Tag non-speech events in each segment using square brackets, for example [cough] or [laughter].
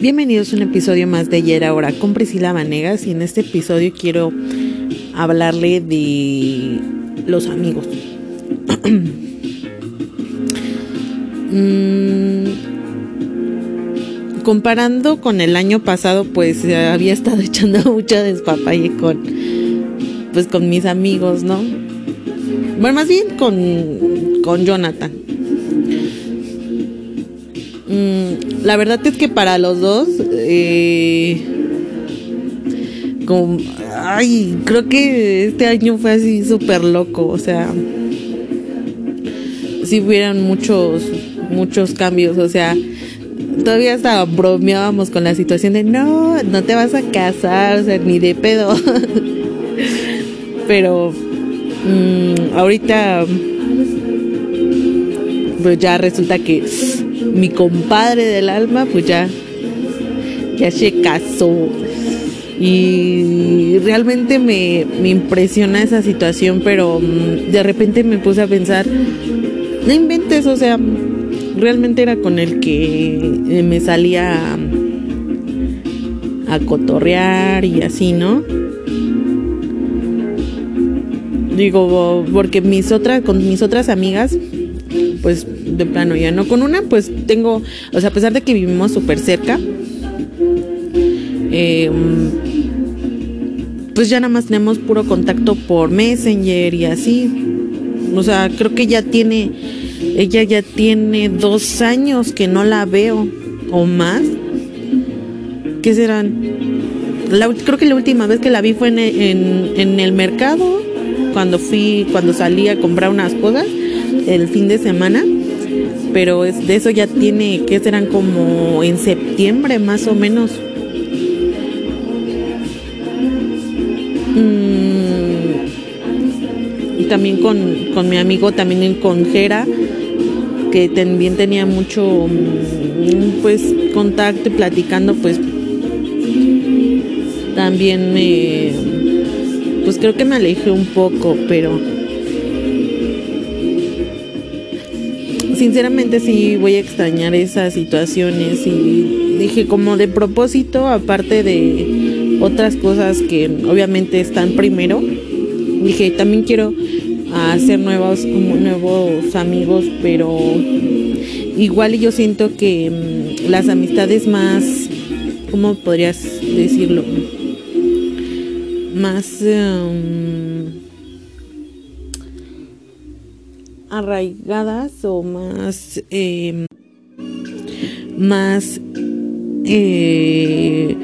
Bienvenidos a un episodio más de Ayer Ahora con Priscila Vanegas y en este episodio quiero hablarle de los amigos. [clears throat] Mm, comparando con el año pasado, pues había estado [laughs] echando mucha despapalle con, pues con mis amigos, ¿no? Bueno, más bien con, con Jonathan. Mm, la verdad es que para los dos, eh, como, ay, creo que este año fue así súper loco, o sea, sí hubieron muchos, muchos cambios, o sea, todavía hasta bromeábamos con la situación de no, no te vas a casar, o sea, ni de pedo. [laughs] Pero mm, ahorita pues ya resulta que mi compadre del alma pues ya ya se casó y realmente me, me impresiona esa situación pero mm, de repente me puse a pensar no inventes o sea realmente era con el que eh, me salía a, cotorrear y así, ¿no? Digo, porque mis otras, con mis otras amigas, pues de plano ya no. Con una, pues tengo, o sea, a pesar de que vivimos súper cerca, em, pues ya nada más tenemos puro contacto por Messenger y así. O sea, creo que ya tiene ella ya tiene dos años que no la veo o más. ¿Qué serán? creo que la última vez que la vi fue en, el mercado, cuando fui, cuando salí a comprar unas cosas, el fin de semana. Pero es, de eso ya tiene, ¿qué serán? Como en septiembre más o menos. y mm, también con, con mi amigo, también con Jera que también tenía mucho mm, pues contacto y platicando pues también me pues creo que me alejé un poco pero sinceramente sí voy a extrañar esas situaciones y dije como de propósito aparte de otras cosas que obviamente están primero dije también quiero a hacer nuevos, nuevos amigos, pero igual yo siento que mm, las amistades más, ¿cómo podrías decirlo? Más em, arraigadas o más, em, más eh,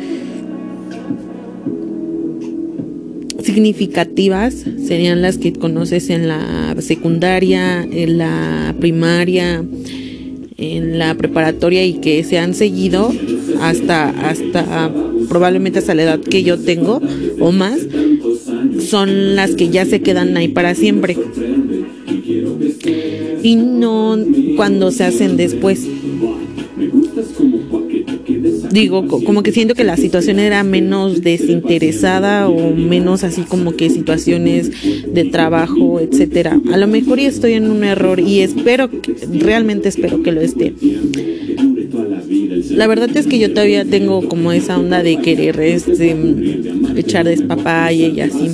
significativas serían las que conoces en la secundaria, en la primaria, en la preparatoria y que se han seguido hasta hasta probablemente hasta la edad que yo tengo o más son las que ya se quedan ahí para siempre y no cuando se hacen después digo, como que siento que la situación era menos desinteresada o menos así como que situaciones de trabajo, etcétera. A lo mejor y estoy en un error y espero, realmente espero que lo esté. La verdad es que yo todavía tengo como esa onda de querer este, echar despapalle y así.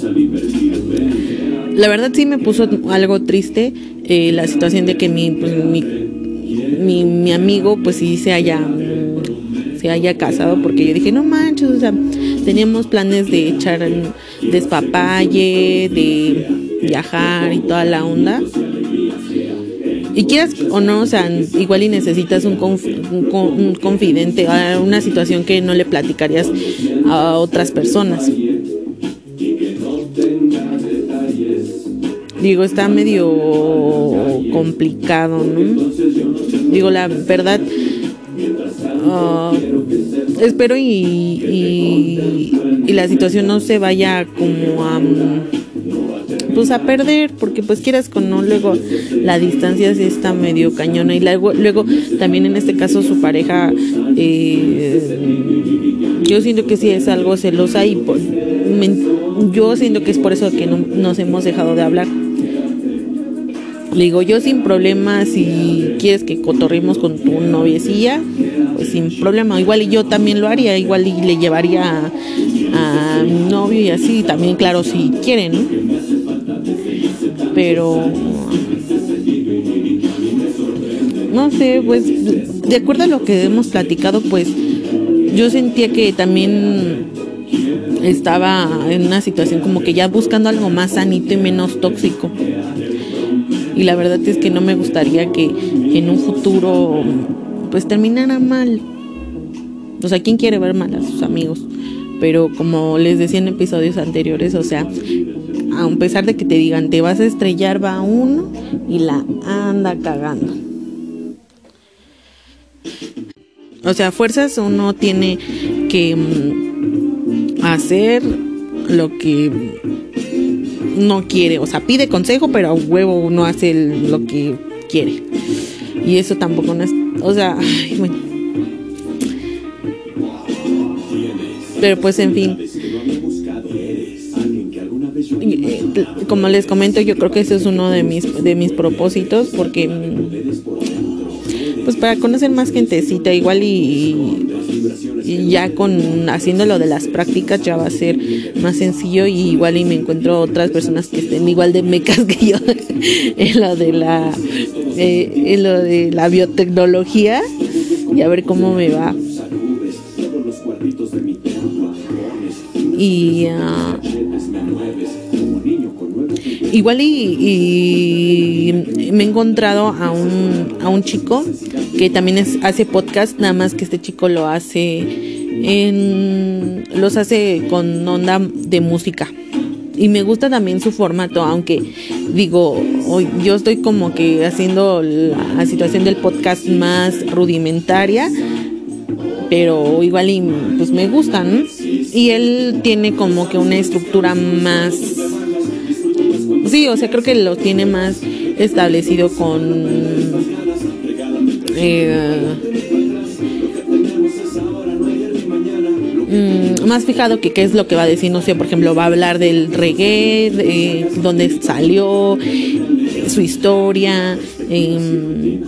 La verdad sí me puso algo triste eh, la situación de que mi, pues, mi, mi, mi amigo pues sí se haya se haya casado, porque yo dije, no manches, o sea, teníamos planes de echar despapalle, de viajar y toda la onda. Y quieras o no, o sea, igual y necesitas un, un, confidente, una situación que no le platicarías a otras personas. Digo, está medio complicado, ¿no? Digo, la verdad, Ah, espero y, y, la situación no se vaya como a pues a perder porque pues quieras con no luego la distancia sí está medio cañona y luego luego también en este caso su pareja eh, yo siento que sí es algo celosa y yo siento que es por eso que no, nos hemos dejado de hablar Le digo, yo sin problema, si quieres que cotorrimos con tu noviecilla, pues sin problema. Igual y yo también lo haría, igual y le llevaría a, a mi novio y así, también claro, si quieren, ¿no? Pero no sé, pues de acuerdo a lo que hemos platicado, pues yo sentía que también estaba en una situación como que ya buscando algo más sanito y menos tóxico. Y la verdad es que no me gustaría que en un futuro pues terminara mal. O sea, ¿quién quiere ver mal a sus amigos? Pero como les decía en episodios anteriores, o sea, a pesar de que te digan te vas a estrellar, va uno y la anda cagando. O sea, fuerzas uno tiene que mm, hacer lo que no quiere. O sea, pide consejo, pero a huevo no hace lo que quiere. Y eso tampoco no es. O sea, bueno. Pero pues en fin. Eh, como les comento, yo creo que ese es uno de mis, de mis propósitos porque pues para conocer más gentecita igual y, ya con haciendo lo de las prácticas ya va a ser más sencillo y igual y me encuentro otras personas que estén igual de mecas [laughs] que yo en lo de la eh, en lo de la biotecnología y a ver cómo me va. Y uh, igual y, me he encontrado a un, a un chico que también es, hace podcast, nada más que este chico lo hace los hace con onda de música. Y me gusta también su formato, aunque digo, hoy yo estoy como que haciendo la situación del podcast más rudimentaria, pero igual y pues me gustan. Y él tiene como que una estructura más Sí, o sea, creo que lo tiene más establecido con... Eh, mm, más fijado que qué es lo que va a decir, no sé, por ejemplo, va a hablar del reggae, de dónde salió, su historia, em,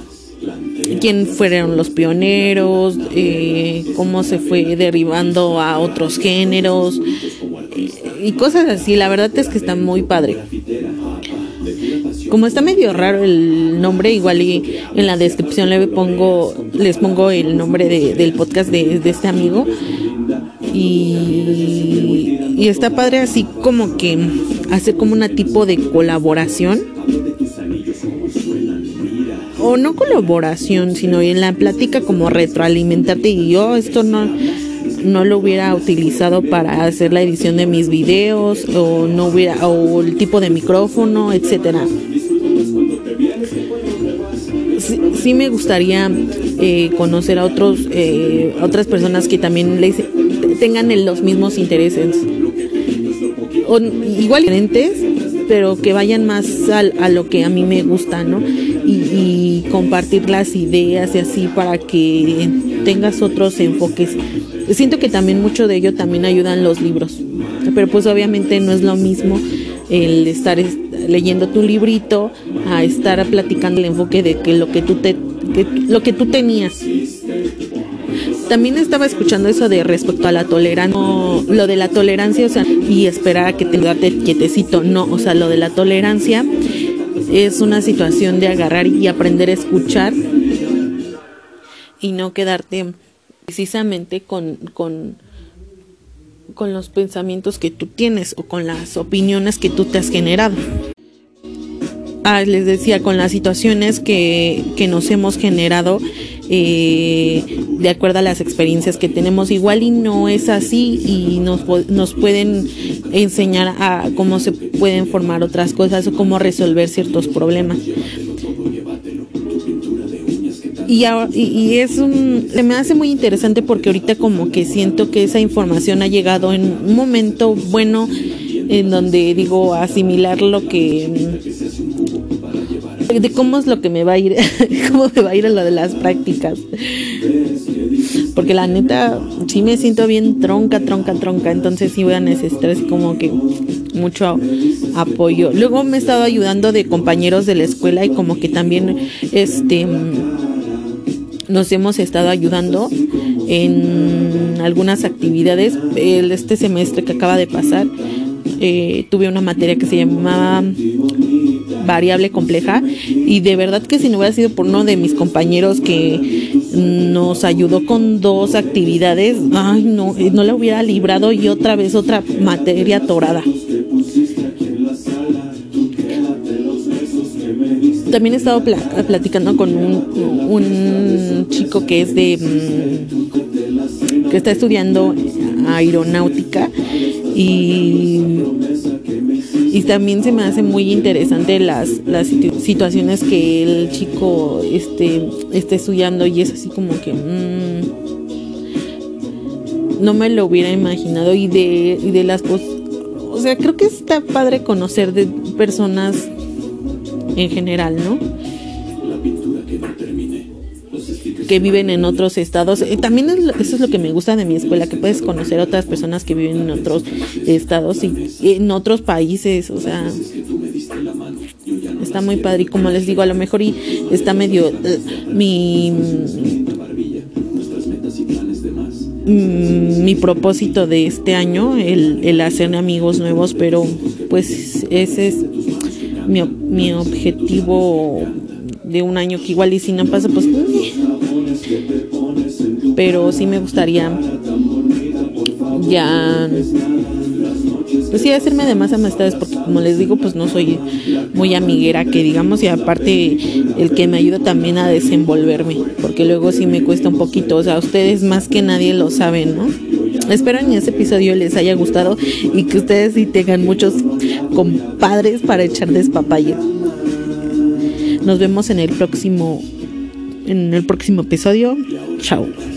quién fueron los pioneros, eh, cómo se fue derivando a otros géneros y cosas así. La verdad es que está muy padre. Como está medio raro el nombre, igual y en la descripción le pongo, les pongo el nombre del podcast de, este amigo. Y, está padre así como que hace como una tipo de colaboración. O no colaboración, sino en la plática como retroalimentarte y yo esto no no lo hubiera utilizado para hacer la edición de mis videos o no hubiera o el tipo de micrófono, etcétera. Sí, me gustaría eh, conocer a otros eh, otras personas que también tengan los mismos intereses. O, igual diferentes pero que vayan más a lo que a mí me gusta no y compartir las ideas y así para que tengas otros enfoques. Siento que también mucho de ello también ayudan los libros, pero pues obviamente no es lo mismo el estar leyendo tu librito a estar platicando el enfoque de que lo que tú te lo que tú tenías. También estaba escuchando eso de respecto a la tolerancia, lo de la tolerancia, o sea, y esperar a que te quedarte quietecito, no, o sea, lo de la tolerancia es una situación de agarrar y aprender a escuchar y no quedarte precisamente con, con, con los pensamientos que tú tienes o con las opiniones que tú te has generado. Ah, les decía, con las situaciones que, que nos hemos generado eh, de acuerdo a las experiencias que tenemos, igual y no es así y nos, nos pueden enseñar a cómo se pueden formar otras cosas o cómo resolver ciertos problemas. Y, y, es un, me hace muy interesante porque ahorita como que siento que esa información ha llegado en un momento bueno en donde digo asimilar lo que de cómo es lo que me va a ir [laughs] cómo me va a ir a lo de las prácticas porque la neta sí me siento bien tronca tronca tronca entonces sí voy a necesitar como que mucho apoyo. Luego me he estado ayudando de compañeros de la escuela y como que también este nos hemos estado ayudando en algunas actividades. este semestre que acaba de pasar eh, tuve una materia que se llamaba variable compleja y de verdad que si no hubiera sido por uno de mis compañeros que nos ayudó con dos actividades, ay no, eh, no la hubiera librado y otra vez otra materia torada. También he estado platicando con un, chico que es de mm, que está estudiando aeronáutica y y también se me hace muy interesante las, las situaciones que el chico este, esté estudiando y es así como que mm, no me lo hubiera imaginado y de, y de las cosas, o sea, creo que está padre conocer de personas en general, ¿no? Que viven en otros estados. Eh, también eso es lo que me gusta de mi escuela, que puedes conocer a otras personas que viven en otros estados y, en otros países, o sea, está muy padre y como les digo, a lo mejor y está medio eh, mi mm, mi propósito de este año, el, el hacer amigos nuevos, pero pues ese es mi, mi objetivo de un año que igual y si no pasa pues pero sí me gustaría ya pues sí hacerme de más amistades porque como les digo pues no soy muy amiguera que digamos y aparte el que me ayuda también a desenvolverme porque luego sí me cuesta un poquito o sea ustedes más que nadie lo saben no espero en ese episodio les haya gustado y que ustedes sí tengan muchos compadres para echar despapalle nos vemos en el próximo en el próximo episodio. Chao